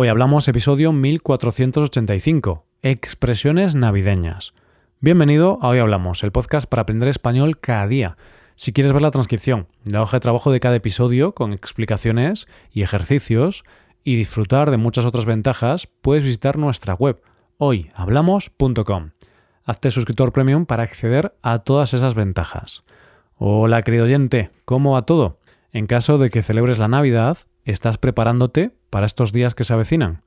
Hoy hablamos episodio 1485, expresiones navideñas. Bienvenido a Hoy Hablamos, el podcast para aprender español cada día. Si quieres ver la transcripción, la hoja de trabajo de cada episodio con explicaciones y ejercicios y disfrutar de muchas otras ventajas, puedes visitar nuestra web hoyhablamos.com. Hazte suscriptor premium para acceder a todas esas ventajas. Hola querido oyente, ¿cómo va todo? En caso de que celebres la Navidad, ¿estás preparándote para estos días que se avecinan?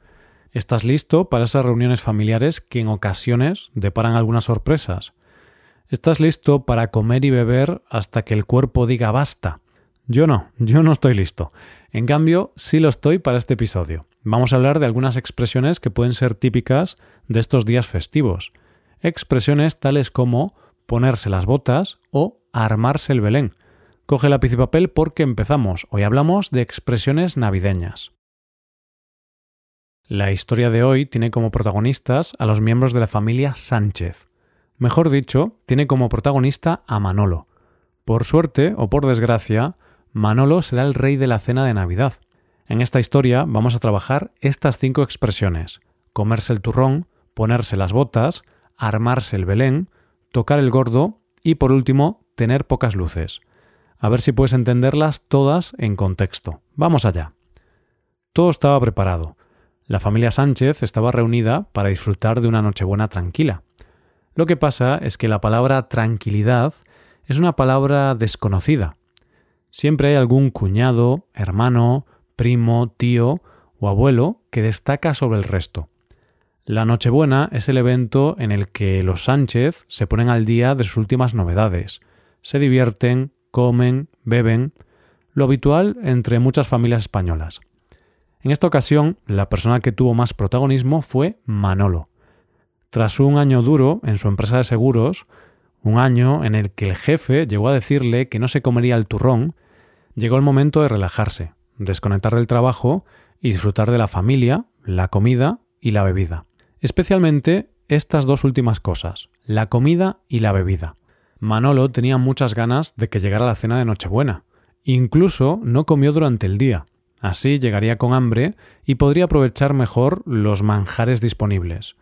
¿Estás listo para esas reuniones familiares que en ocasiones deparan algunas sorpresas? ¿Estás listo para comer y beber hasta que el cuerpo diga basta? Yo no, yo no estoy listo. En cambio, sí lo estoy para este episodio. Vamos a hablar de algunas expresiones que pueden ser típicas de estos días festivos. Expresiones tales como ponerse las botas o armarse el Belén. Coge lápiz y papel porque empezamos. Hoy hablamos de expresiones navideñas. La historia de hoy tiene como protagonistas a los miembros de la familia Sánchez. Mejor dicho, tiene como protagonista a Manolo. Por suerte o por desgracia, Manolo será el rey de la cena de Navidad. En esta historia vamos a trabajar estas cinco expresiones. Comerse el turrón, ponerse las botas, armarse el Belén, tocar el gordo y por último, tener pocas luces. A ver si puedes entenderlas todas en contexto. Vamos allá. Todo estaba preparado. La familia Sánchez estaba reunida para disfrutar de una Nochebuena tranquila. Lo que pasa es que la palabra tranquilidad es una palabra desconocida. Siempre hay algún cuñado, hermano, primo, tío o abuelo que destaca sobre el resto. La Nochebuena es el evento en el que los Sánchez se ponen al día de sus últimas novedades, se divierten, comen, beben, lo habitual entre muchas familias españolas. En esta ocasión, la persona que tuvo más protagonismo fue Manolo. Tras un año duro en su empresa de seguros, un año en el que el jefe llegó a decirle que no se comería el turrón, llegó el momento de relajarse, desconectar del trabajo y disfrutar de la familia, la comida y la bebida. Especialmente estas dos últimas cosas, la comida y la bebida. Manolo tenía muchas ganas de que llegara la cena de Nochebuena. Incluso no comió durante el día. Así llegaría con hambre y podría aprovechar mejor los manjares disponibles.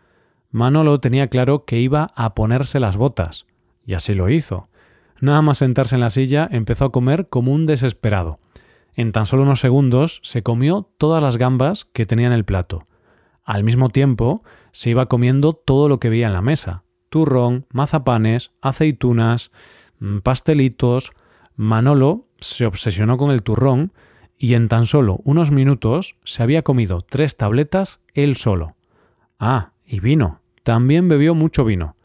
Manolo tenía claro que iba a ponerse las botas. Y así lo hizo. Nada más sentarse en la silla empezó a comer como un desesperado. En tan solo unos segundos se comió todas las gambas que tenía en el plato. Al mismo tiempo se iba comiendo todo lo que veía en la mesa, turrón, mazapanes, aceitunas, mm, pastelitos. Manolo se obsesionó con el turrón y en tan solo unos minutos se había comido tres tabletas él solo. Ah, y vino. También bebió mucho vino.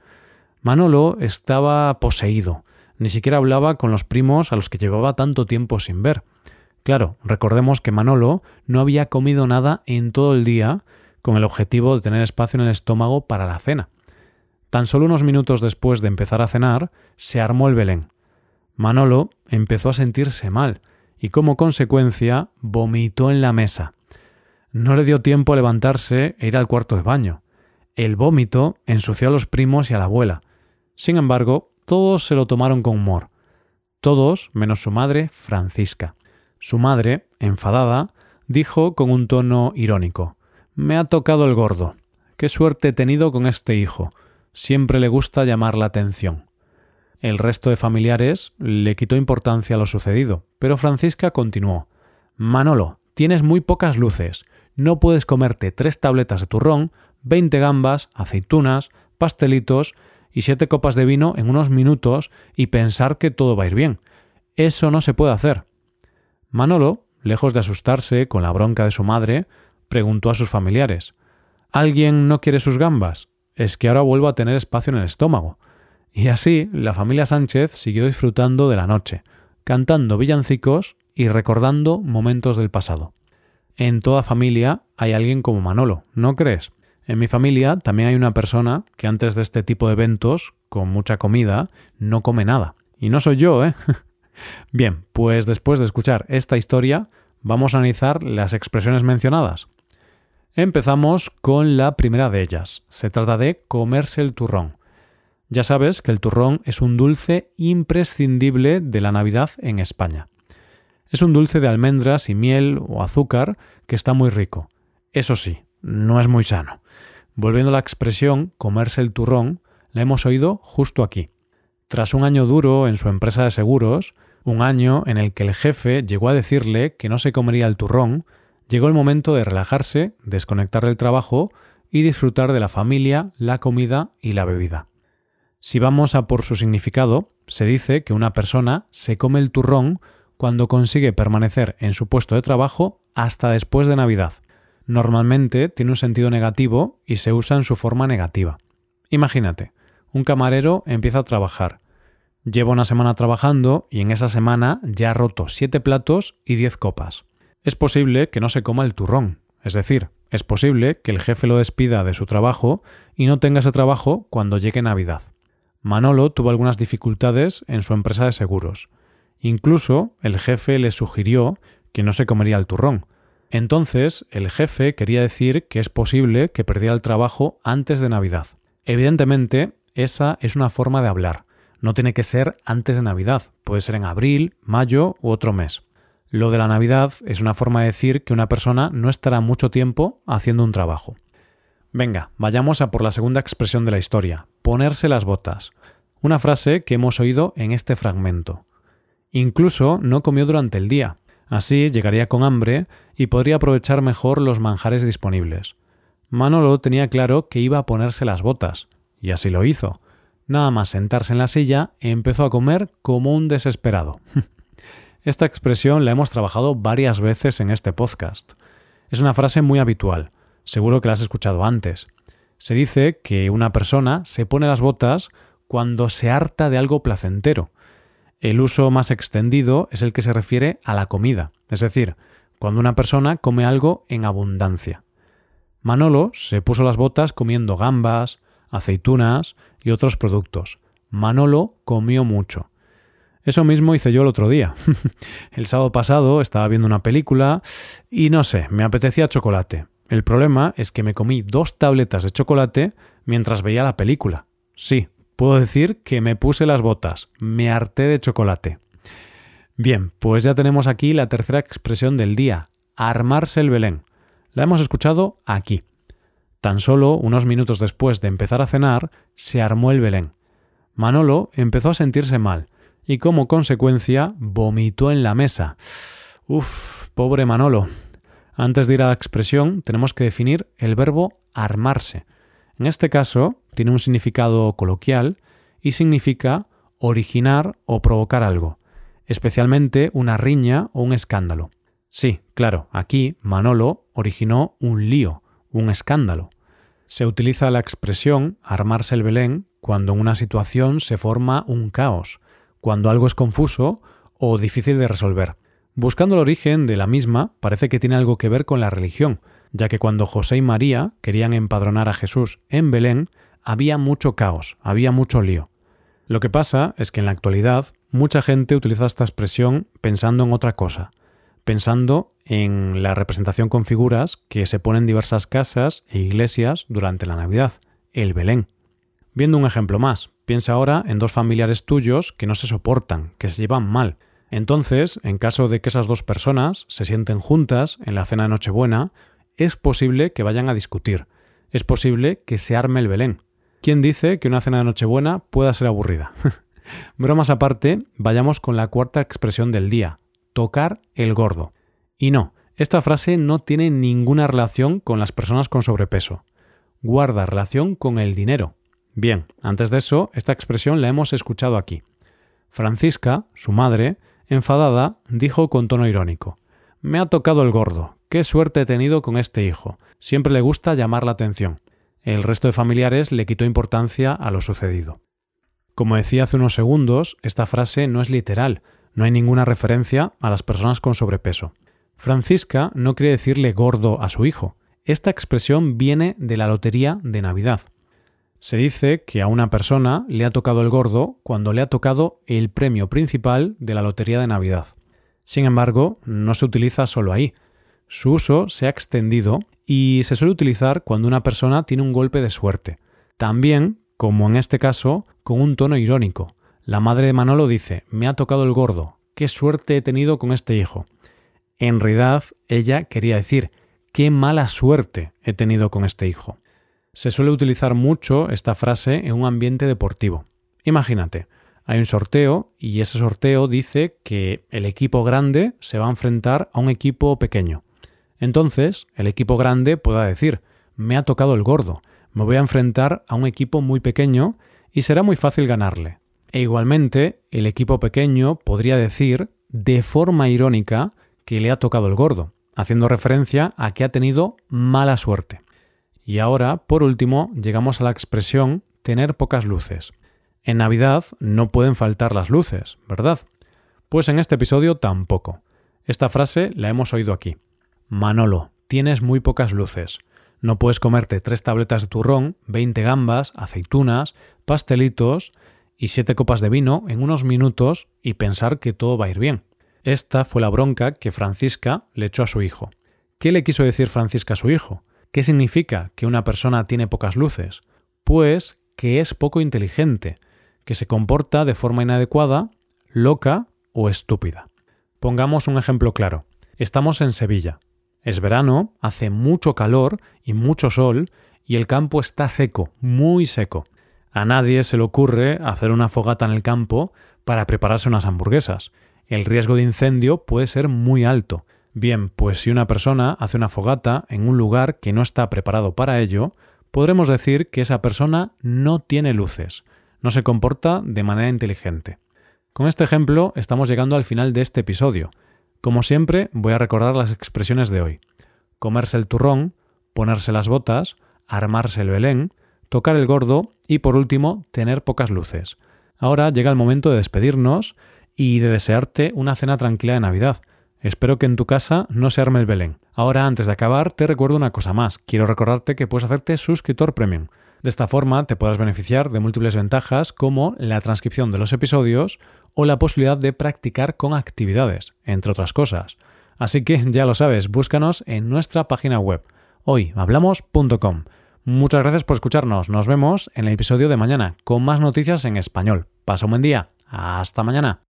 Manolo estaba poseído. Ni siquiera hablaba con los primos a los que llevaba tanto tiempo sin ver. Claro, recordemos que Manolo no había comido nada en todo el día con el objetivo de tener espacio en el estómago para la cena. Tan solo unos minutos después de empezar a cenar, se armó el Belén. Manolo empezó a sentirse mal y como consecuencia vomitó en la mesa. No le dio tiempo a levantarse e ir al cuarto de baño. El vómito ensució a los primos y a la abuela. Sin embargo, todos se lo tomaron con humor. Todos menos su madre, Francisca. Su madre, enfadada, dijo con un tono irónico Me ha tocado el gordo. Qué suerte he tenido con este hijo siempre le gusta llamar la atención. El resto de familiares le quitó importancia a lo sucedido, pero Francisca continuó Manolo, tienes muy pocas luces. No puedes comerte tres tabletas de turrón, veinte gambas, aceitunas, pastelitos y siete copas de vino en unos minutos y pensar que todo va a ir bien. Eso no se puede hacer. Manolo, lejos de asustarse con la bronca de su madre, preguntó a sus familiares ¿Alguien no quiere sus gambas? Es que ahora vuelvo a tener espacio en el estómago. Y así la familia Sánchez siguió disfrutando de la noche, cantando villancicos y recordando momentos del pasado. En toda familia hay alguien como Manolo, ¿no crees? En mi familia también hay una persona que antes de este tipo de eventos, con mucha comida, no come nada. Y no soy yo, ¿eh? Bien, pues después de escuchar esta historia, vamos a analizar las expresiones mencionadas. Empezamos con la primera de ellas. Se trata de comerse el turrón. Ya sabes que el turrón es un dulce imprescindible de la Navidad en España. Es un dulce de almendras y miel o azúcar que está muy rico. Eso sí, no es muy sano. Volviendo a la expresión comerse el turrón, la hemos oído justo aquí. Tras un año duro en su empresa de seguros, un año en el que el jefe llegó a decirle que no se comería el turrón, llegó el momento de relajarse, desconectar del trabajo y disfrutar de la familia, la comida y la bebida. Si vamos a por su significado, se dice que una persona se come el turrón cuando consigue permanecer en su puesto de trabajo hasta después de Navidad. Normalmente tiene un sentido negativo y se usa en su forma negativa. Imagínate, un camarero empieza a trabajar. Lleva una semana trabajando y en esa semana ya ha roto siete platos y diez copas. Es posible que no se coma el turrón, es decir, es posible que el jefe lo despida de su trabajo y no tenga ese trabajo cuando llegue Navidad. Manolo tuvo algunas dificultades en su empresa de seguros. Incluso el jefe le sugirió que no se comería el turrón. Entonces el jefe quería decir que es posible que perdiera el trabajo antes de Navidad. Evidentemente, esa es una forma de hablar. No tiene que ser antes de Navidad, puede ser en abril, mayo u otro mes. Lo de la Navidad es una forma de decir que una persona no estará mucho tiempo haciendo un trabajo. Venga, vayamos a por la segunda expresión de la historia, ponerse las botas. Una frase que hemos oído en este fragmento. Incluso no comió durante el día. Así llegaría con hambre y podría aprovechar mejor los manjares disponibles. Manolo tenía claro que iba a ponerse las botas, y así lo hizo. Nada más sentarse en la silla, empezó a comer como un desesperado. Esta expresión la hemos trabajado varias veces en este podcast. Es una frase muy habitual, seguro que la has escuchado antes. Se dice que una persona se pone las botas cuando se harta de algo placentero, el uso más extendido es el que se refiere a la comida, es decir, cuando una persona come algo en abundancia. Manolo se puso las botas comiendo gambas, aceitunas y otros productos. Manolo comió mucho. Eso mismo hice yo el otro día. el sábado pasado estaba viendo una película y no sé, me apetecía chocolate. El problema es que me comí dos tabletas de chocolate mientras veía la película. Sí, puedo decir que me puse las botas, me harté de chocolate. Bien, pues ya tenemos aquí la tercera expresión del día, armarse el Belén. La hemos escuchado aquí. Tan solo unos minutos después de empezar a cenar, se armó el Belén. Manolo empezó a sentirse mal y como consecuencia vomitó en la mesa. Uf, pobre Manolo. Antes de ir a la expresión, tenemos que definir el verbo armarse. En este caso, tiene un significado coloquial y significa originar o provocar algo, especialmente una riña o un escándalo. Sí, claro, aquí Manolo originó un lío, un escándalo. Se utiliza la expresión armarse el Belén cuando en una situación se forma un caos, cuando algo es confuso o difícil de resolver. Buscando el origen de la misma, parece que tiene algo que ver con la religión, ya que cuando José y María querían empadronar a Jesús en Belén, había mucho caos, había mucho lío. Lo que pasa es que en la actualidad mucha gente utiliza esta expresión pensando en otra cosa, pensando en la representación con figuras que se ponen en diversas casas e iglesias durante la Navidad, el Belén. Viendo un ejemplo más, piensa ahora en dos familiares tuyos que no se soportan, que se llevan mal. Entonces, en caso de que esas dos personas se sienten juntas en la cena de Nochebuena, es posible que vayan a discutir, es posible que se arme el Belén. ¿Quién dice que una cena de Nochebuena pueda ser aburrida? Bromas aparte, vayamos con la cuarta expresión del día, tocar el gordo. Y no, esta frase no tiene ninguna relación con las personas con sobrepeso. Guarda relación con el dinero. Bien, antes de eso, esta expresión la hemos escuchado aquí. Francisca, su madre, enfadada, dijo con tono irónico Me ha tocado el gordo. Qué suerte he tenido con este hijo. Siempre le gusta llamar la atención. El resto de familiares le quitó importancia a lo sucedido. Como decía hace unos segundos, esta frase no es literal, no hay ninguna referencia a las personas con sobrepeso. Francisca no quiere decirle gordo a su hijo. Esta expresión viene de la lotería de Navidad. Se dice que a una persona le ha tocado el gordo cuando le ha tocado el premio principal de la lotería de Navidad. Sin embargo, no se utiliza solo ahí, su uso se ha extendido y se suele utilizar cuando una persona tiene un golpe de suerte. También, como en este caso, con un tono irónico. La madre de Manolo dice, me ha tocado el gordo, qué suerte he tenido con este hijo. En realidad, ella quería decir, qué mala suerte he tenido con este hijo. Se suele utilizar mucho esta frase en un ambiente deportivo. Imagínate, hay un sorteo y ese sorteo dice que el equipo grande se va a enfrentar a un equipo pequeño. Entonces, el equipo grande pueda decir, me ha tocado el gordo, me voy a enfrentar a un equipo muy pequeño y será muy fácil ganarle. E igualmente, el equipo pequeño podría decir, de forma irónica, que le ha tocado el gordo, haciendo referencia a que ha tenido mala suerte. Y ahora, por último, llegamos a la expresión tener pocas luces. En Navidad no pueden faltar las luces, ¿verdad? Pues en este episodio tampoco. Esta frase la hemos oído aquí. Manolo, tienes muy pocas luces. No puedes comerte tres tabletas de turrón, 20 gambas, aceitunas, pastelitos y siete copas de vino en unos minutos y pensar que todo va a ir bien. Esta fue la bronca que Francisca le echó a su hijo. ¿Qué le quiso decir Francisca a su hijo? ¿Qué significa que una persona tiene pocas luces? Pues que es poco inteligente, que se comporta de forma inadecuada, loca o estúpida. Pongamos un ejemplo claro. Estamos en Sevilla. Es verano, hace mucho calor y mucho sol y el campo está seco, muy seco. A nadie se le ocurre hacer una fogata en el campo para prepararse unas hamburguesas. El riesgo de incendio puede ser muy alto Bien, pues si una persona hace una fogata en un lugar que no está preparado para ello, podremos decir que esa persona no tiene luces, no se comporta de manera inteligente. Con este ejemplo estamos llegando al final de este episodio. Como siempre, voy a recordar las expresiones de hoy. Comerse el turrón, ponerse las botas, armarse el belén, tocar el gordo y por último, tener pocas luces. Ahora llega el momento de despedirnos y de desearte una cena tranquila de Navidad Espero que en tu casa no se arme el Belén. Ahora, antes de acabar, te recuerdo una cosa más. Quiero recordarte que puedes hacerte suscriptor premium. De esta forma te podrás beneficiar de múltiples ventajas como la transcripción de los episodios o la posibilidad de practicar con actividades, entre otras cosas. Así que ya lo sabes, búscanos en nuestra página web hoyhablamos.com. Muchas gracias por escucharnos. Nos vemos en el episodio de mañana con más noticias en español. Pasa un buen día. Hasta mañana.